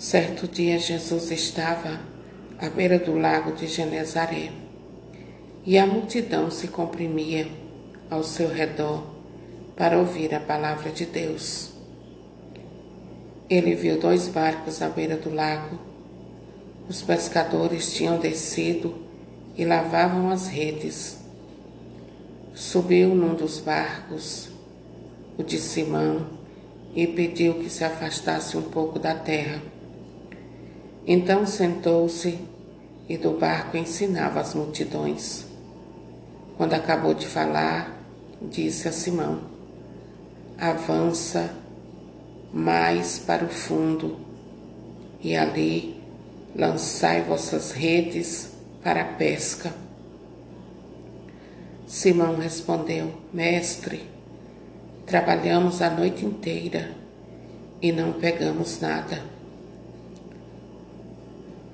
Certo dia, Jesus estava à beira do lago de Genezaré e a multidão se comprimia ao seu redor para ouvir a palavra de Deus. Ele viu dois barcos à beira do lago. Os pescadores tinham descido e lavavam as redes. Subiu num dos barcos, o de Simão, e pediu que se afastasse um pouco da terra. Então sentou-se e do barco ensinava as multidões. Quando acabou de falar, disse a Simão: Avança mais para o fundo e ali lançai vossas redes para a pesca. Simão respondeu: Mestre, trabalhamos a noite inteira e não pegamos nada.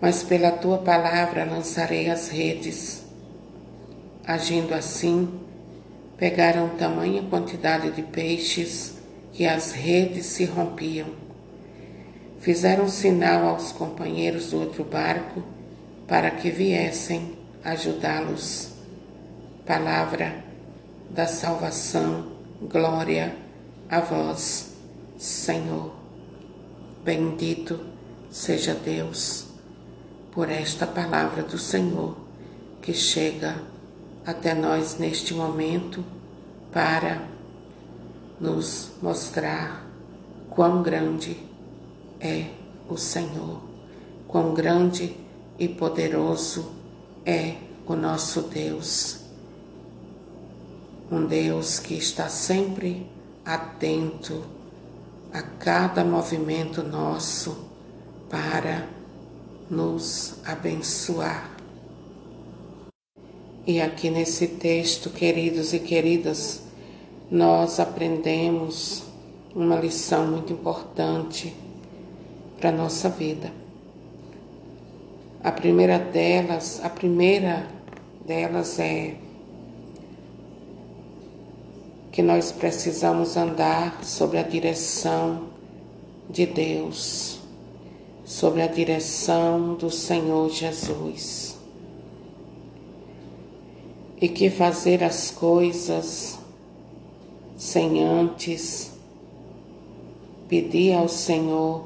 Mas pela tua palavra lançarei as redes. Agindo assim, pegaram tamanha quantidade de peixes que as redes se rompiam. Fizeram sinal aos companheiros do outro barco para que viessem ajudá-los. Palavra da salvação, glória a vós, Senhor. Bendito seja Deus por esta palavra do Senhor que chega até nós neste momento para nos mostrar quão grande é o Senhor, quão grande e poderoso é o nosso Deus. Um Deus que está sempre atento a cada movimento nosso para nos abençoar. E aqui nesse texto, queridos e queridas, nós aprendemos uma lição muito importante para a nossa vida. A primeira delas, a primeira delas é que nós precisamos andar sobre a direção de Deus, sobre a direção do Senhor Jesus. E que fazer as coisas sem antes pedir ao Senhor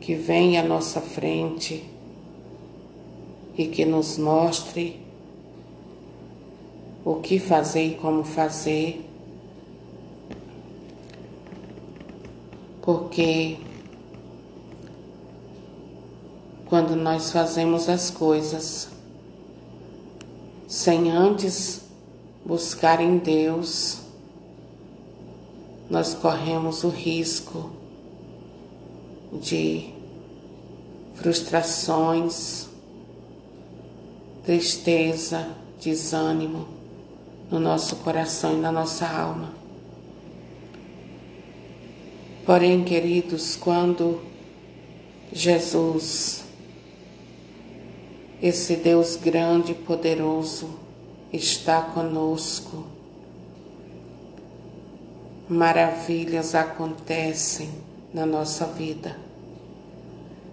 que venha à nossa frente e que nos mostre o que fazer e como fazer, porque quando nós fazemos as coisas sem antes buscar em Deus, nós corremos o risco de frustrações, tristeza, desânimo no nosso coração e na nossa alma. Porém, queridos, quando Jesus, esse Deus grande e poderoso, está conosco, maravilhas acontecem na nossa vida.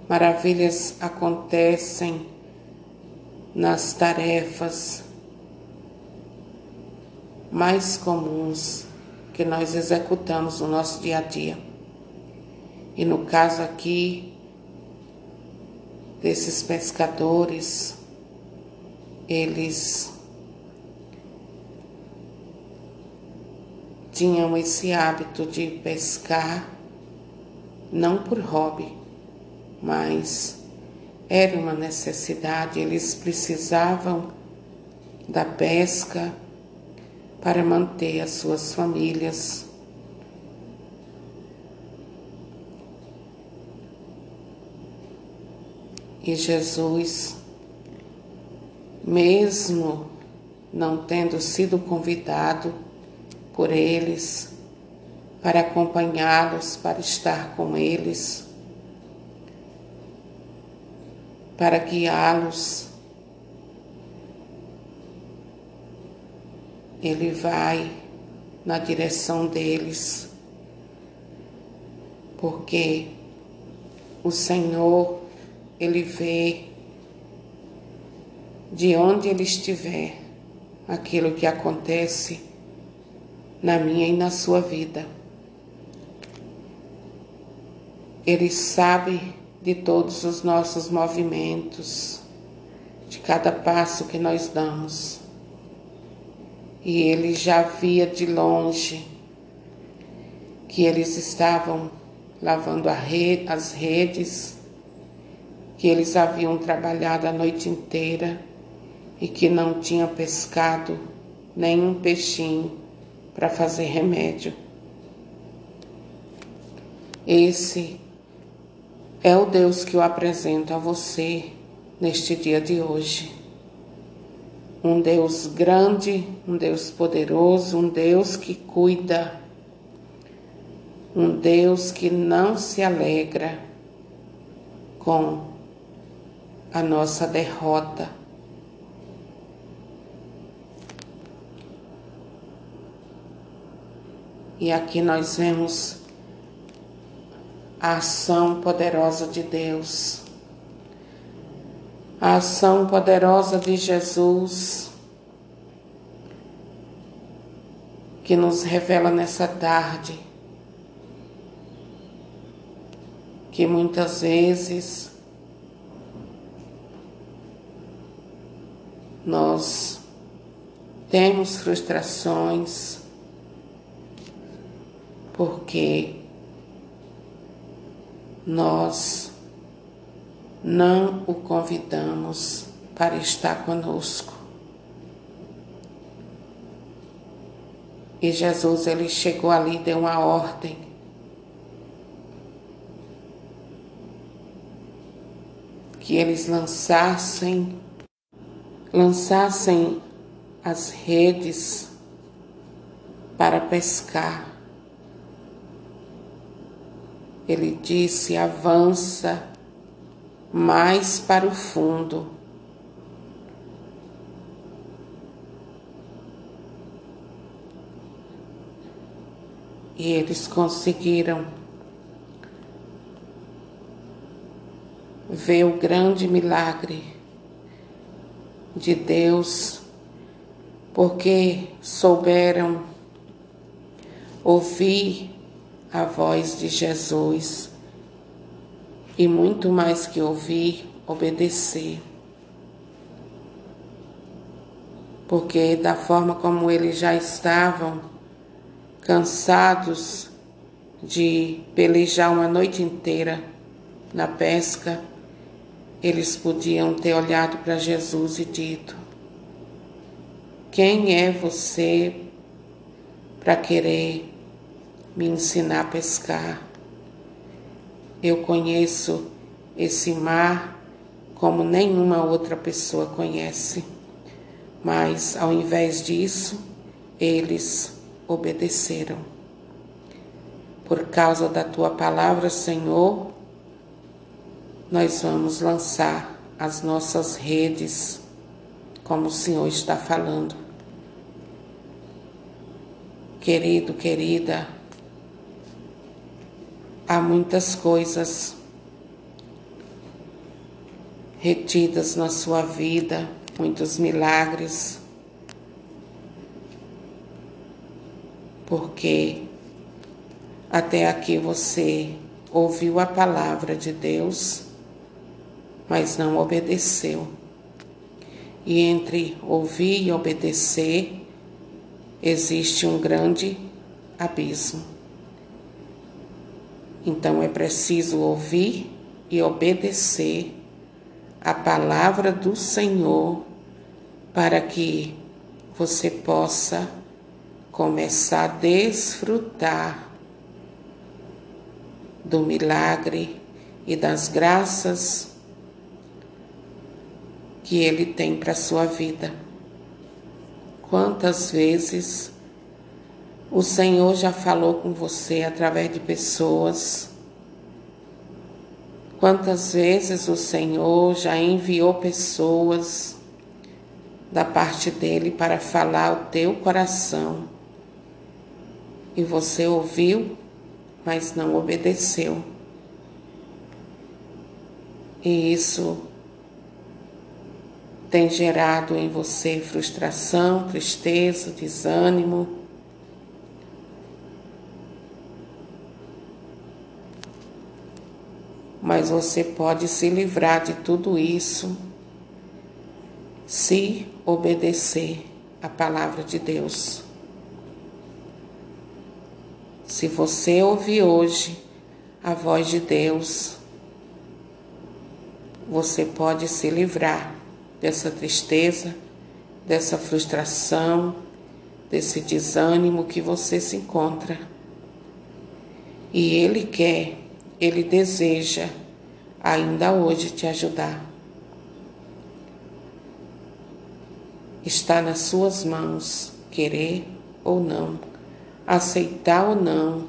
Maravilhas acontecem nas tarefas mais comuns que nós executamos no nosso dia a dia. E no caso aqui desses pescadores, eles tinham esse hábito de pescar não por hobby, mas era uma necessidade, eles precisavam da pesca para manter as suas famílias. E Jesus, mesmo não tendo sido convidado, por eles, para acompanhá-los, para estar com eles, para guiá-los. Ele vai na direção deles, porque o Senhor, Ele vê de onde Ele estiver aquilo que acontece na minha e na sua vida. Ele sabe de todos os nossos movimentos, de cada passo que nós damos. E ele já via de longe que eles estavam lavando rede, as redes, que eles haviam trabalhado a noite inteira e que não tinham pescado nenhum peixinho para fazer remédio. Esse é o Deus que eu apresento a você neste dia de hoje. Um Deus grande, um Deus poderoso, um Deus que cuida, um Deus que não se alegra com a nossa derrota. E aqui nós vemos a ação poderosa de Deus, a ação poderosa de Jesus, que nos revela nessa tarde que muitas vezes nós temos frustrações porque nós não o convidamos para estar conosco. E Jesus ele chegou ali deu uma ordem. Que eles lançassem lançassem as redes para pescar. Ele disse: avança mais para o fundo. E eles conseguiram ver o grande milagre de Deus, porque souberam ouvir a voz de Jesus e muito mais que ouvir, obedecer. Porque da forma como eles já estavam cansados de pelejar uma noite inteira na pesca, eles podiam ter olhado para Jesus e dito: Quem é você para querer me ensinar a pescar. Eu conheço esse mar como nenhuma outra pessoa conhece, mas ao invés disso, eles obedeceram. Por causa da tua palavra, Senhor, nós vamos lançar as nossas redes, como o Senhor está falando. Querido, querida, há muitas coisas retidas na sua vida, muitos milagres, porque até aqui você ouviu a palavra de Deus, mas não obedeceu. E entre ouvir e obedecer existe um grande abismo. Então é preciso ouvir e obedecer a palavra do Senhor para que você possa começar a desfrutar do milagre e das graças que Ele tem para a sua vida. Quantas vezes o Senhor já falou com você através de pessoas. Quantas vezes o Senhor já enviou pessoas da parte dele para falar o teu coração e você ouviu, mas não obedeceu. E isso tem gerado em você frustração, tristeza, desânimo. Mas você pode se livrar de tudo isso se obedecer a palavra de Deus. Se você ouvir hoje a voz de Deus, você pode se livrar dessa tristeza, dessa frustração, desse desânimo que você se encontra. E Ele quer, Ele deseja ainda hoje te ajudar. Está nas suas mãos querer ou não, aceitar ou não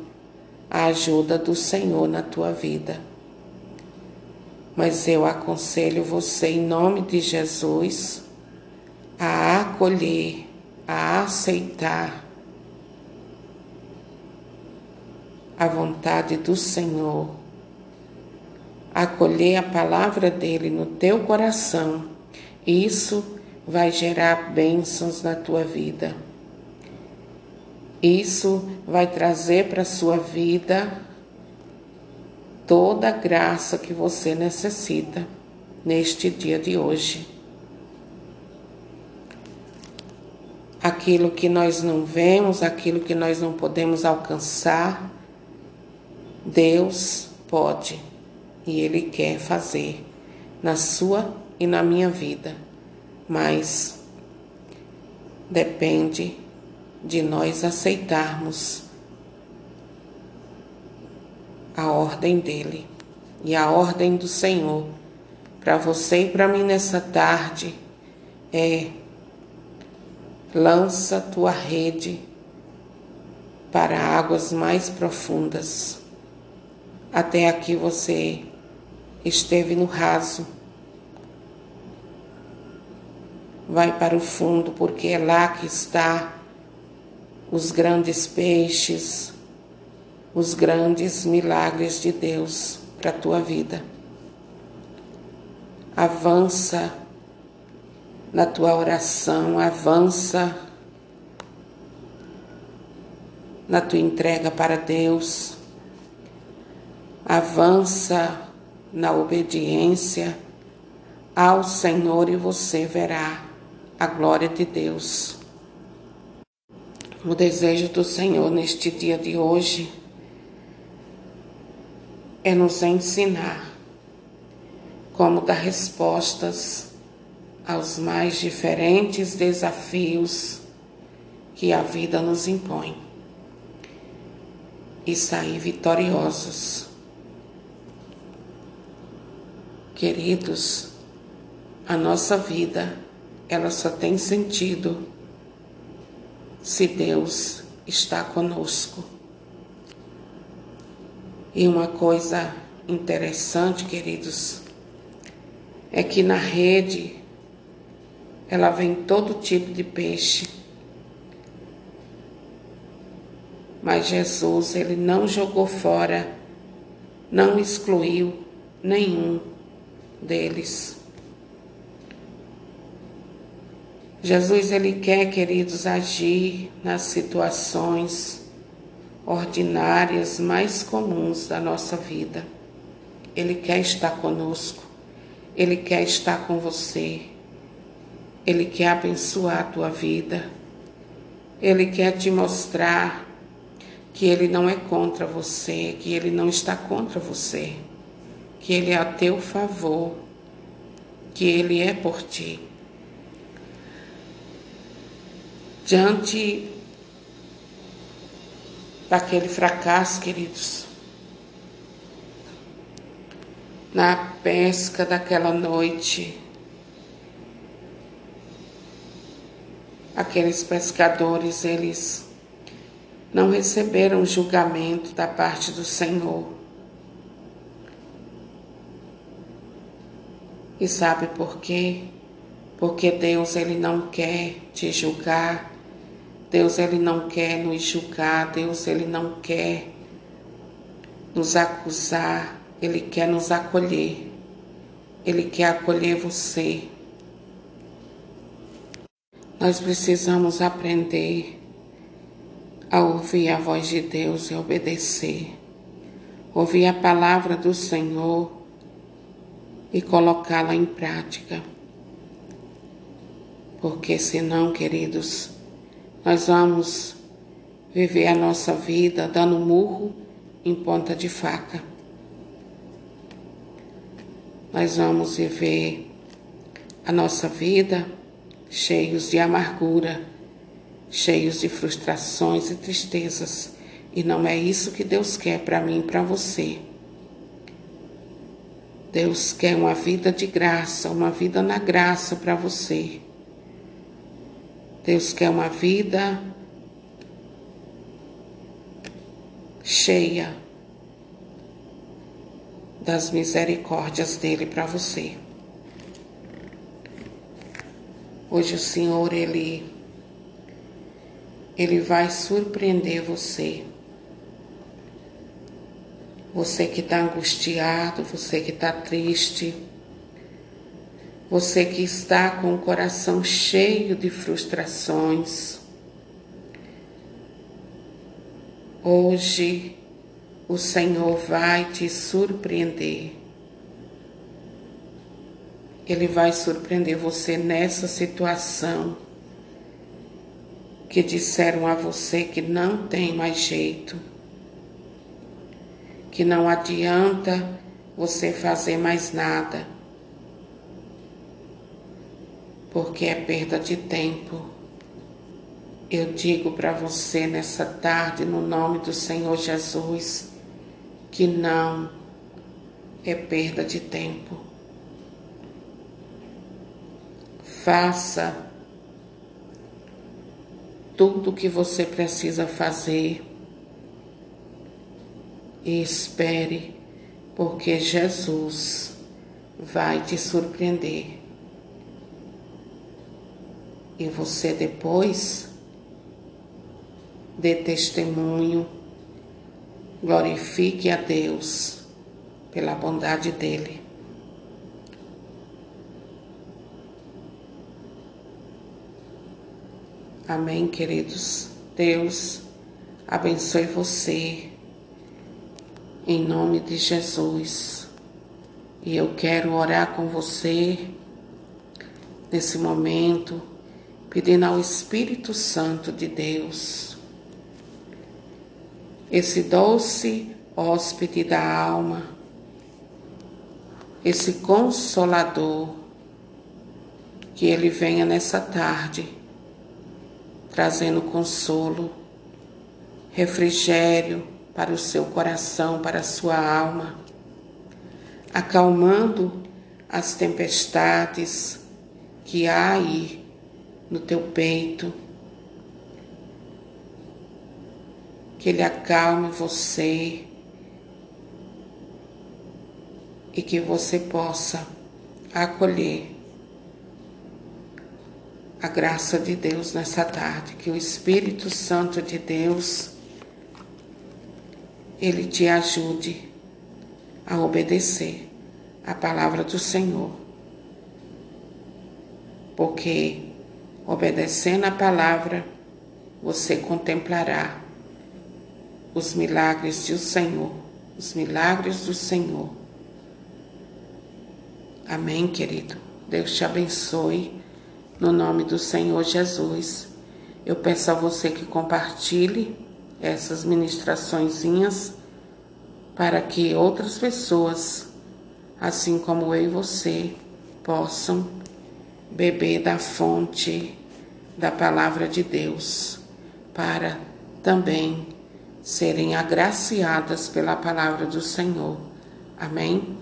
a ajuda do Senhor na tua vida. Mas eu aconselho você, em nome de Jesus, a acolher, a aceitar a vontade do Senhor, acolher a palavra dele no teu coração. Isso vai gerar bênçãos na tua vida. Isso vai trazer para a sua vida toda a graça que você necessita neste dia de hoje. Aquilo que nós não vemos, aquilo que nós não podemos alcançar, Deus pode e Ele quer fazer na sua e na minha vida mas depende de nós aceitarmos a ordem dele e a ordem do Senhor para você e para mim nessa tarde é lança tua rede para águas mais profundas. Até aqui você esteve no raso vai para o fundo, porque é lá que está os grandes peixes, os grandes milagres de Deus para a tua vida. Avança na tua oração, avança na tua entrega para Deus, avança na obediência ao Senhor e você verá a glória de Deus. O desejo do Senhor neste dia de hoje é nos ensinar como dar respostas aos mais diferentes desafios que a vida nos impõe e sair vitoriosos. Queridos, a nossa vida ela só tem sentido se Deus está conosco. E uma coisa interessante, queridos, é que na rede ela vem todo tipo de peixe. Mas Jesus, ele não jogou fora, não excluiu nenhum deles. Jesus, ele quer, queridos, agir nas situações ordinárias mais comuns da nossa vida. Ele quer estar conosco. Ele quer estar com você. Ele quer abençoar a tua vida. Ele quer te mostrar que ele não é contra você, que ele não está contra você, que ele é a teu favor, que ele é por ti. diante daquele fracasso, queridos, na pesca daquela noite, aqueles pescadores, eles não receberam julgamento da parte do Senhor. E sabe por quê? Porque Deus ele não quer te julgar Deus ele não quer nos julgar, Deus ele não quer nos acusar, ele quer nos acolher. Ele quer acolher você. Nós precisamos aprender a ouvir a voz de Deus e obedecer. Ouvir a palavra do Senhor e colocá-la em prática. Porque senão, queridos, nós vamos viver a nossa vida dando murro em ponta de faca. Nós vamos viver a nossa vida cheios de amargura, cheios de frustrações e tristezas. E não é isso que Deus quer para mim e para você. Deus quer uma vida de graça, uma vida na graça para você. Deus quer uma vida cheia das misericórdias dele para você. Hoje o Senhor ele ele vai surpreender você. Você que está angustiado, você que está triste, você que está com o coração cheio de frustrações. Hoje o Senhor vai te surpreender. Ele vai surpreender você nessa situação que disseram a você que não tem mais jeito, que não adianta você fazer mais nada, porque é perda de tempo. Eu digo para você nessa tarde, no nome do Senhor Jesus, que não é perda de tempo. Faça tudo o que você precisa fazer e espere, porque Jesus vai te surpreender. E você depois dê testemunho Glorifique a Deus pela bondade dele. Amém, queridos. Deus abençoe você em nome de Jesus. E eu quero orar com você nesse momento, pedindo ao Espírito Santo de Deus. Esse doce hóspede da alma, esse consolador, que ele venha nessa tarde, trazendo consolo, refrigério para o seu coração, para a sua alma, acalmando as tempestades que há aí no teu peito. Que Ele acalme você. E que você possa acolher a graça de Deus nessa tarde, que o Espírito Santo de Deus ele te ajude a obedecer a palavra do Senhor. Porque obedecendo a palavra, você contemplará os milagres do Senhor, os milagres do Senhor. Amém, querido. Deus te abençoe no nome do Senhor Jesus. Eu peço a você que compartilhe essas ministraçõezinhas para que outras pessoas, assim como eu e você, possam beber da fonte da palavra de Deus, para também serem agraciadas pela palavra do Senhor. Amém?